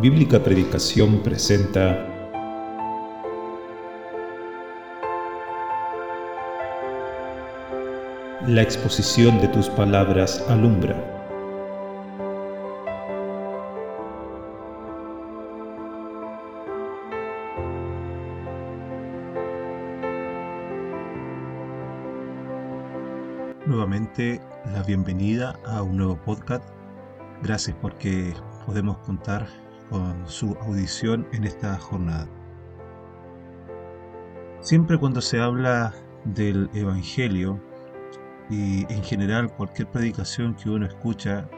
Bíblica Predicación presenta La exposición de tus palabras alumbra. Nuevamente la bienvenida a un nuevo podcast. Gracias porque podemos contar con su audición en esta jornada. Siempre cuando se habla del Evangelio y en general cualquier predicación que uno escucha,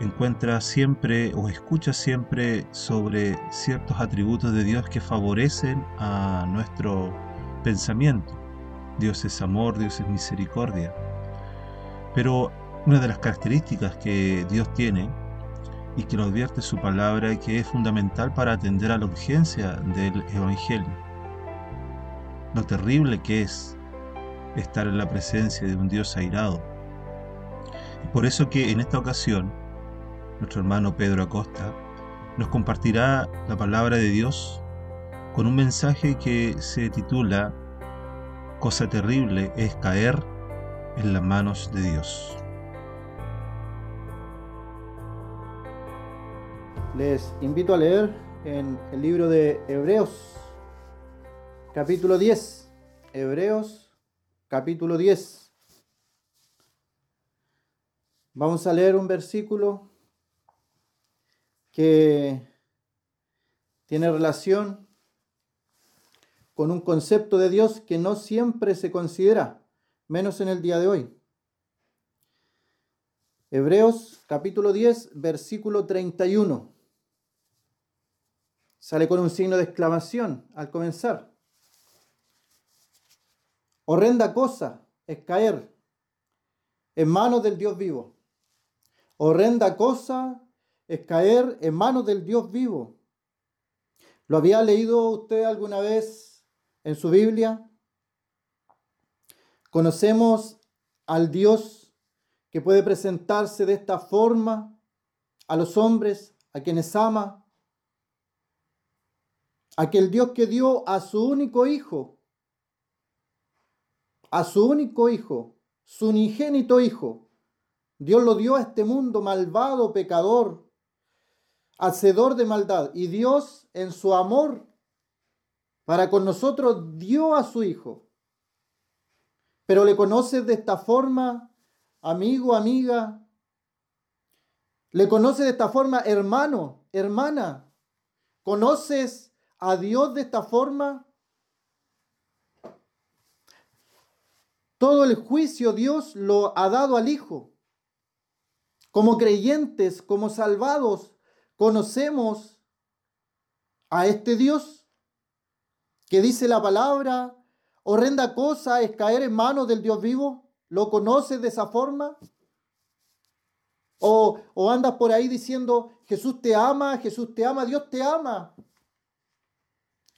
encuentra siempre o escucha siempre sobre ciertos atributos de Dios que favorecen a nuestro pensamiento. Dios es amor, Dios es misericordia. Pero una de las características que Dios tiene y que nos advierte su palabra que es fundamental para atender a la urgencia del Evangelio. Lo terrible que es estar en la presencia de un Dios airado. Y por eso que en esta ocasión, nuestro hermano Pedro Acosta nos compartirá la palabra de Dios con un mensaje que se titula Cosa terrible es caer en las manos de Dios. Les invito a leer en el libro de Hebreos, capítulo 10. Hebreos, capítulo 10. Vamos a leer un versículo que tiene relación con un concepto de Dios que no siempre se considera, menos en el día de hoy. Hebreos capítulo 10, versículo 31. Sale con un signo de exclamación al comenzar. Horrenda cosa es caer en manos del Dios vivo. Horrenda cosa es caer en manos del Dios vivo. ¿Lo había leído usted alguna vez en su Biblia? Conocemos al Dios que puede presentarse de esta forma a los hombres, a quienes ama, aquel Dios que dio a su único hijo, a su único hijo, su unigénito hijo. Dios lo dio a este mundo malvado, pecador, hacedor de maldad. Y Dios en su amor para con nosotros dio a su hijo. Pero le conoces de esta forma, amigo, amiga. Le conoces de esta forma, hermano, hermana. Conoces a Dios de esta forma? Todo el juicio Dios lo ha dado al Hijo. Como creyentes, como salvados, conocemos a este Dios que dice la palabra, horrenda cosa es caer en manos del Dios vivo. ¿Lo conoces de esa forma? O, o andas por ahí diciendo, Jesús te ama, Jesús te ama, Dios te ama.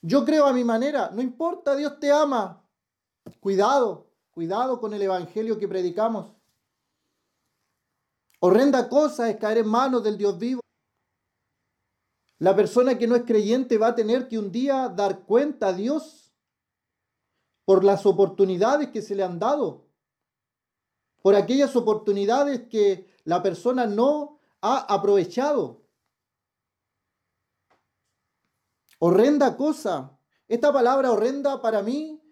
Yo creo a mi manera, no importa, Dios te ama. Cuidado, cuidado con el evangelio que predicamos. Horrenda cosa es caer en manos del Dios vivo. La persona que no es creyente va a tener que un día dar cuenta a Dios por las oportunidades que se le han dado, por aquellas oportunidades que la persona no ha aprovechado. Horrenda cosa. Esta palabra horrenda para mí,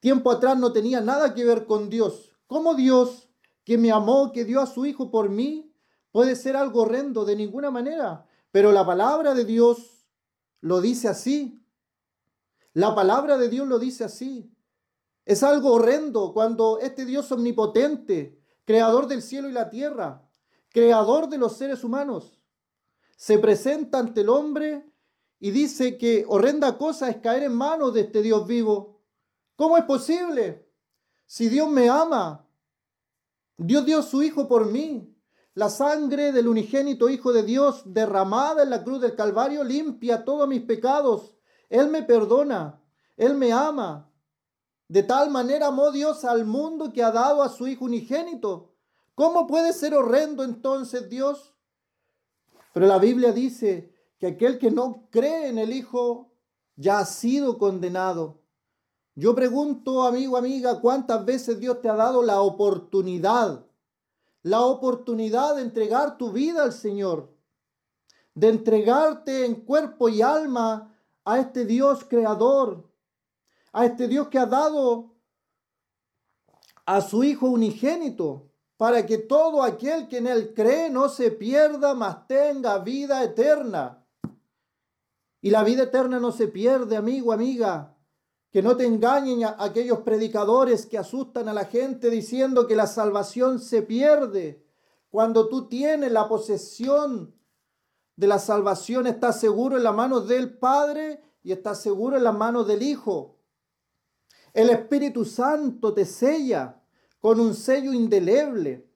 tiempo atrás no tenía nada que ver con Dios. ¿Cómo Dios, que me amó, que dio a su Hijo por mí, puede ser algo horrendo? De ninguna manera. Pero la palabra de Dios lo dice así. La palabra de Dios lo dice así. Es algo horrendo cuando este Dios omnipotente, creador del cielo y la tierra, creador de los seres humanos, se presenta ante el hombre y dice que horrenda cosa es caer en manos de este Dios vivo. ¿Cómo es posible? Si Dios me ama, Dios dio su Hijo por mí. La sangre del unigénito Hijo de Dios derramada en la cruz del Calvario limpia todos mis pecados. Él me perdona, Él me ama. De tal manera amó Dios al mundo que ha dado a su Hijo unigénito. ¿Cómo puede ser horrendo entonces Dios? Pero la Biblia dice que aquel que no cree en el Hijo ya ha sido condenado. Yo pregunto, amigo, amiga, ¿cuántas veces Dios te ha dado la oportunidad? La oportunidad de entregar tu vida al Señor, de entregarte en cuerpo y alma a este Dios creador, a este Dios que ha dado a su Hijo unigénito, para que todo aquel que en él cree no se pierda, mas tenga vida eterna. Y la vida eterna no se pierde, amigo, amiga. Que no te engañen aquellos predicadores que asustan a la gente diciendo que la salvación se pierde. Cuando tú tienes la posesión de la salvación, estás seguro en las manos del Padre y estás seguro en las manos del Hijo. El Espíritu Santo te sella con un sello indeleble.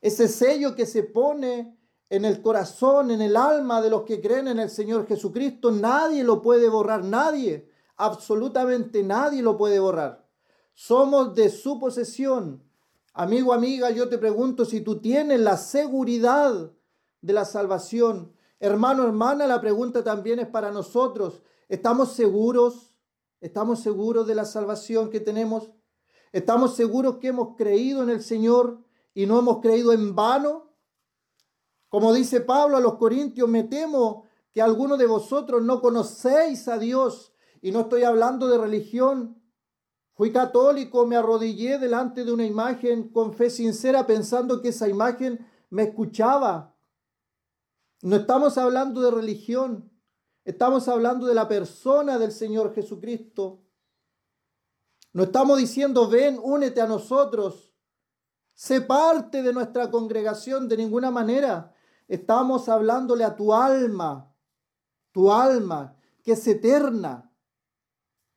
Ese sello que se pone en el corazón, en el alma de los que creen en el Señor Jesucristo, nadie lo puede borrar, nadie, absolutamente nadie lo puede borrar. Somos de su posesión. Amigo, amiga, yo te pregunto si tú tienes la seguridad de la salvación. Hermano, hermana, la pregunta también es para nosotros. ¿Estamos seguros? ¿Estamos seguros de la salvación que tenemos? ¿Estamos seguros que hemos creído en el Señor y no hemos creído en vano? Como dice Pablo a los Corintios, me temo que algunos de vosotros no conocéis a Dios. Y no estoy hablando de religión. Fui católico, me arrodillé delante de una imagen con fe sincera pensando que esa imagen me escuchaba. No estamos hablando de religión, estamos hablando de la persona del Señor Jesucristo. No estamos diciendo, ven, únete a nosotros, sé parte de nuestra congregación de ninguna manera. Estamos hablándole a tu alma, tu alma, que es eterna,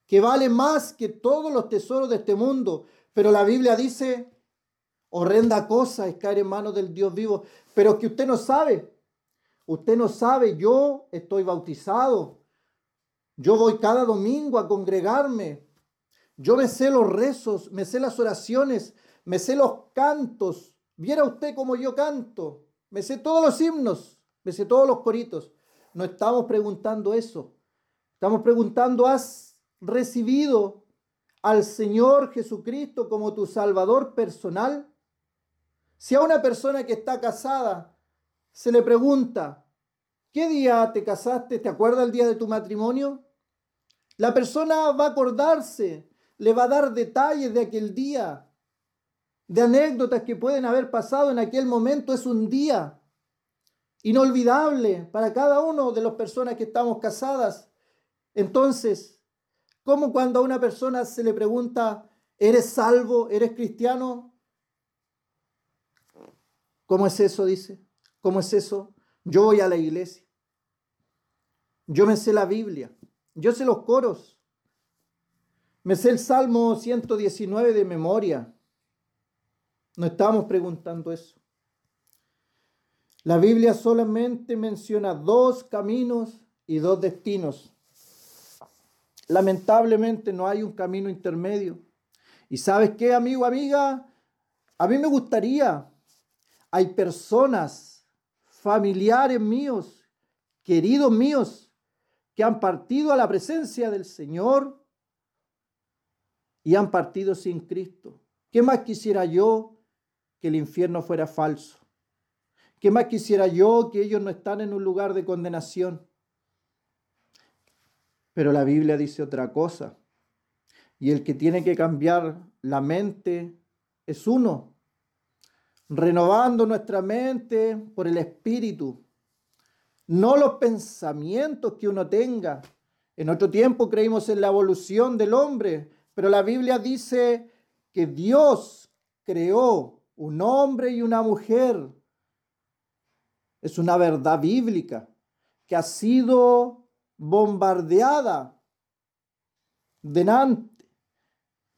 que vale más que todos los tesoros de este mundo. Pero la Biblia dice, horrenda cosa es caer en manos del Dios vivo, pero que usted no sabe. Usted no sabe, yo estoy bautizado. Yo voy cada domingo a congregarme. Yo me sé los rezos, me sé las oraciones, me sé los cantos. Viera usted cómo yo canto. Me sé todos los himnos, me sé todos los coritos. No estamos preguntando eso. Estamos preguntando, ¿has recibido al Señor Jesucristo como tu Salvador personal? Si a una persona que está casada se le pregunta, ¿qué día te casaste? ¿Te acuerdas el día de tu matrimonio? La persona va a acordarse le va a dar detalles de aquel día, de anécdotas que pueden haber pasado en aquel momento. Es un día inolvidable para cada uno de las personas que estamos casadas. Entonces, ¿cómo cuando a una persona se le pregunta, ¿eres salvo? ¿Eres cristiano? ¿Cómo es eso? Dice. ¿Cómo es eso? Yo voy a la iglesia. Yo me sé la Biblia. Yo sé los coros. Me sé el Salmo 119 de memoria. No estamos preguntando eso. La Biblia solamente menciona dos caminos y dos destinos. Lamentablemente no hay un camino intermedio. ¿Y sabes qué, amigo, amiga? A mí me gustaría, hay personas, familiares míos, queridos míos, que han partido a la presencia del Señor y han partido sin Cristo. ¿Qué más quisiera yo que el infierno fuera falso? ¿Qué más quisiera yo que ellos no están en un lugar de condenación? Pero la Biblia dice otra cosa. Y el que tiene que cambiar la mente es uno, renovando nuestra mente por el Espíritu, no los pensamientos que uno tenga. En otro tiempo creímos en la evolución del hombre, pero la Biblia dice que Dios creó un hombre y una mujer. Es una verdad bíblica que ha sido bombardeada delante,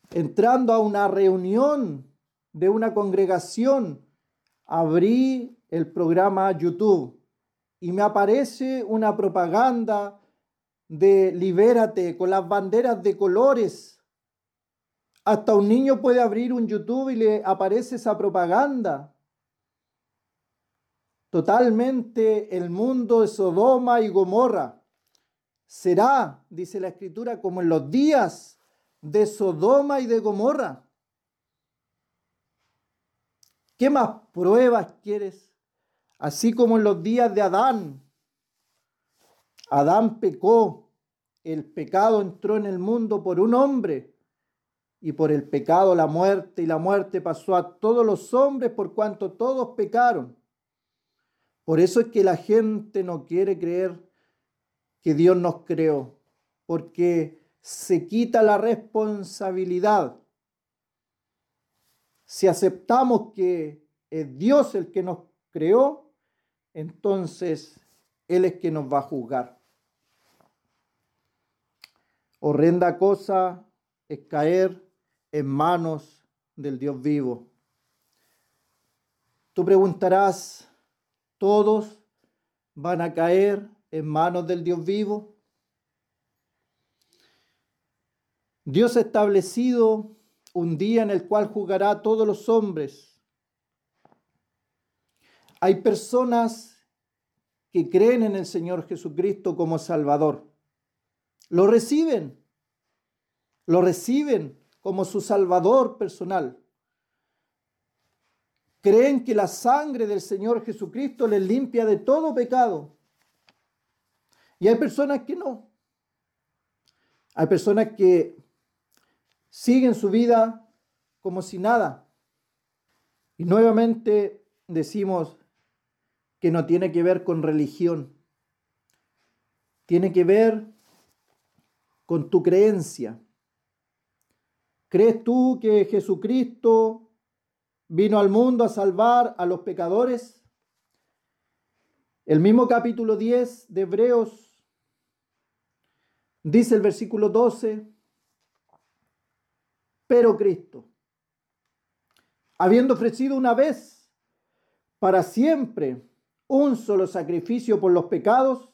entrando a una reunión de una congregación, abrí el programa YouTube y me aparece una propaganda de libérate con las banderas de colores hasta un niño puede abrir un YouTube y le aparece esa propaganda. totalmente el mundo de Sodoma y Gomorra. Será, dice la escritura, como en los días de Sodoma y de Gomorra. ¿Qué más pruebas quieres? Así como en los días de Adán. Adán pecó, el pecado entró en el mundo por un hombre y por el pecado la muerte y la muerte pasó a todos los hombres por cuanto todos pecaron. Por eso es que la gente no quiere creer que Dios nos creó, porque se quita la responsabilidad. Si aceptamos que es Dios el que nos creó, entonces Él es que nos va a juzgar. Horrenda cosa es caer en manos del Dios vivo. Tú preguntarás, ¿todos van a caer en manos del Dios vivo? Dios ha establecido un día en el cual juzgará a todos los hombres. Hay personas que creen en el Señor Jesucristo como Salvador. Lo reciben. Lo reciben como su Salvador personal. Creen que la sangre del Señor Jesucristo les limpia de todo pecado. Y hay personas que no. Hay personas que siguen su vida como si nada. Y nuevamente decimos que no tiene que ver con religión. Tiene que ver con tu creencia. ¿Crees tú que Jesucristo vino al mundo a salvar a los pecadores? El mismo capítulo 10 de Hebreos dice el versículo 12, pero Cristo, habiendo ofrecido una vez para siempre un solo sacrificio por los pecados,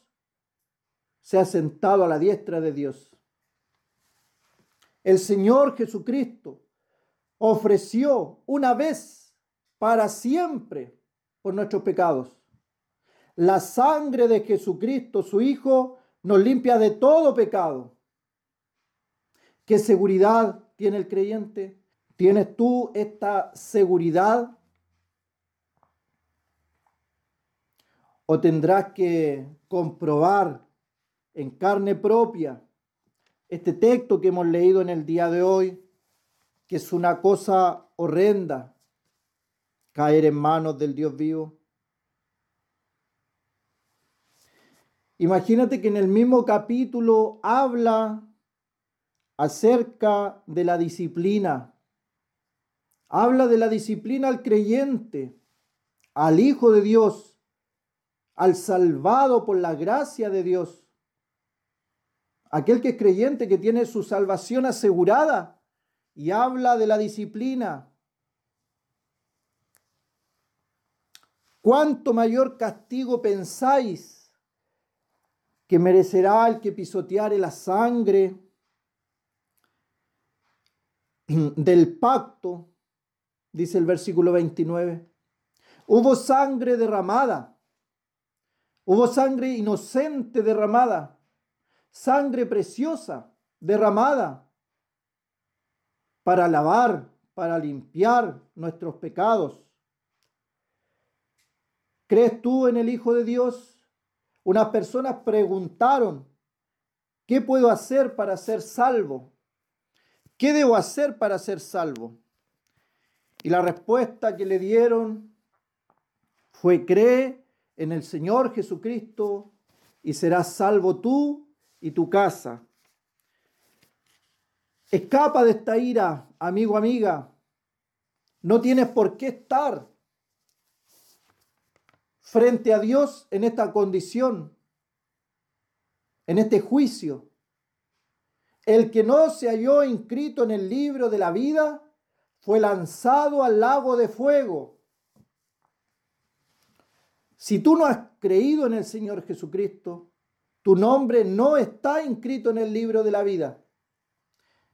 se ha sentado a la diestra de Dios. El Señor Jesucristo ofreció una vez para siempre por nuestros pecados. La sangre de Jesucristo, su Hijo, nos limpia de todo pecado. ¿Qué seguridad tiene el creyente? ¿Tienes tú esta seguridad? ¿O tendrás que comprobar en carne propia este texto que hemos leído en el día de hoy, que es una cosa horrenda, caer en manos del Dios vivo? Imagínate que en el mismo capítulo habla acerca de la disciplina. Habla de la disciplina al creyente, al Hijo de Dios, al salvado por la gracia de Dios. Aquel que es creyente, que tiene su salvación asegurada y habla de la disciplina. ¿Cuánto mayor castigo pensáis que merecerá el que pisoteare la sangre del pacto, dice el versículo 29. Hubo sangre derramada, hubo sangre inocente derramada, sangre preciosa derramada para lavar, para limpiar nuestros pecados. ¿Crees tú en el Hijo de Dios? Unas personas preguntaron, ¿qué puedo hacer para ser salvo? ¿Qué debo hacer para ser salvo? Y la respuesta que le dieron fue, cree en el Señor Jesucristo y serás salvo tú y tu casa. Escapa de esta ira, amigo, amiga. No tienes por qué estar frente a Dios en esta condición, en este juicio. El que no se halló inscrito en el libro de la vida fue lanzado al lago de fuego. Si tú no has creído en el Señor Jesucristo, tu nombre no está inscrito en el libro de la vida.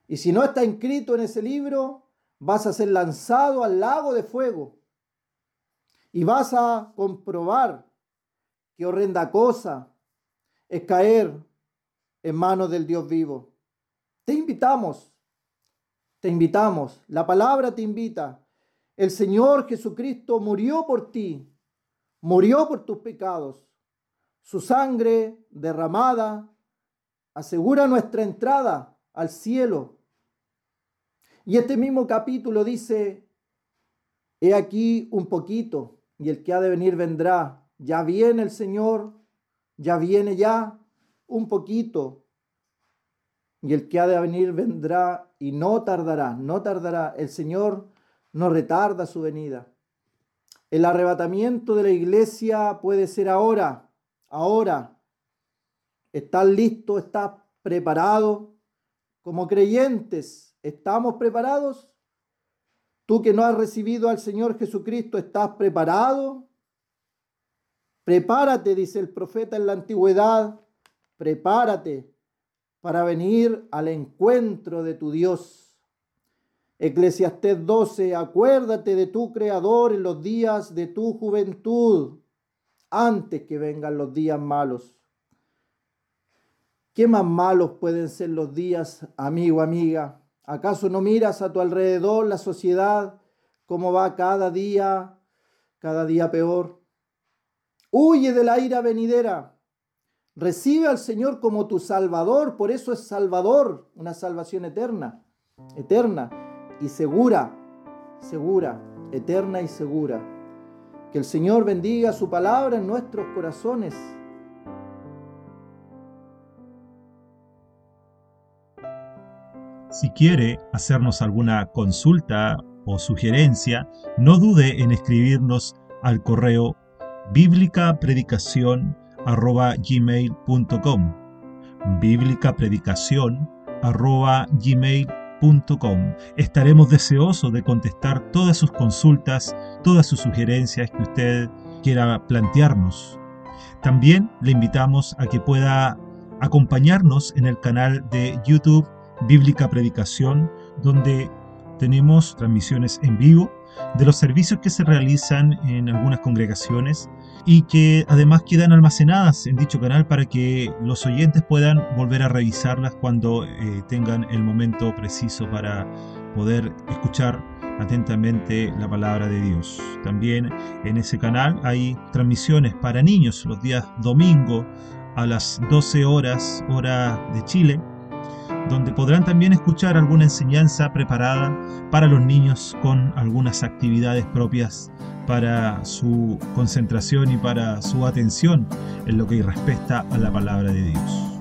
Y si no está inscrito en ese libro, vas a ser lanzado al lago de fuego. Y vas a comprobar qué horrenda cosa es caer en manos del Dios vivo. Te invitamos, te invitamos, la palabra te invita. El Señor Jesucristo murió por ti, murió por tus pecados. Su sangre derramada asegura nuestra entrada al cielo. Y este mismo capítulo dice, he aquí un poquito, y el que ha de venir vendrá. Ya viene el Señor, ya viene ya un poquito. Y el que ha de venir vendrá y no tardará, no tardará. El Señor no retarda su venida. El arrebatamiento de la iglesia puede ser ahora, ahora. ¿Estás listo? ¿Estás preparado? Como creyentes, ¿estamos preparados? Tú que no has recibido al Señor Jesucristo, ¿estás preparado? Prepárate, dice el profeta en la antigüedad, prepárate para venir al encuentro de tu Dios. Eclesiastés 12, acuérdate de tu Creador en los días de tu juventud, antes que vengan los días malos. ¿Qué más malos pueden ser los días, amigo, amiga? ¿Acaso no miras a tu alrededor la sociedad, cómo va cada día, cada día peor? Huye de la ira venidera, Recibe al Señor como tu Salvador, por eso es Salvador, una salvación eterna, eterna y segura, segura, eterna y segura. Que el Señor bendiga su palabra en nuestros corazones. Si quiere hacernos alguna consulta o sugerencia, no dude en escribirnos al correo bíblica predicación estaremos deseosos de contestar todas sus consultas todas sus sugerencias que usted quiera plantearnos. También le invitamos a que pueda acompañarnos en el canal de YouTube Bíblica Predicación, donde tenemos transmisiones en vivo de los servicios que se realizan en algunas congregaciones y que además quedan almacenadas en dicho canal para que los oyentes puedan volver a revisarlas cuando eh, tengan el momento preciso para poder escuchar atentamente la palabra de Dios. También en ese canal hay transmisiones para niños los días domingo a las 12 horas hora de Chile donde podrán también escuchar alguna enseñanza preparada para los niños con algunas actividades propias para su concentración y para su atención en lo que respecta a la palabra de Dios.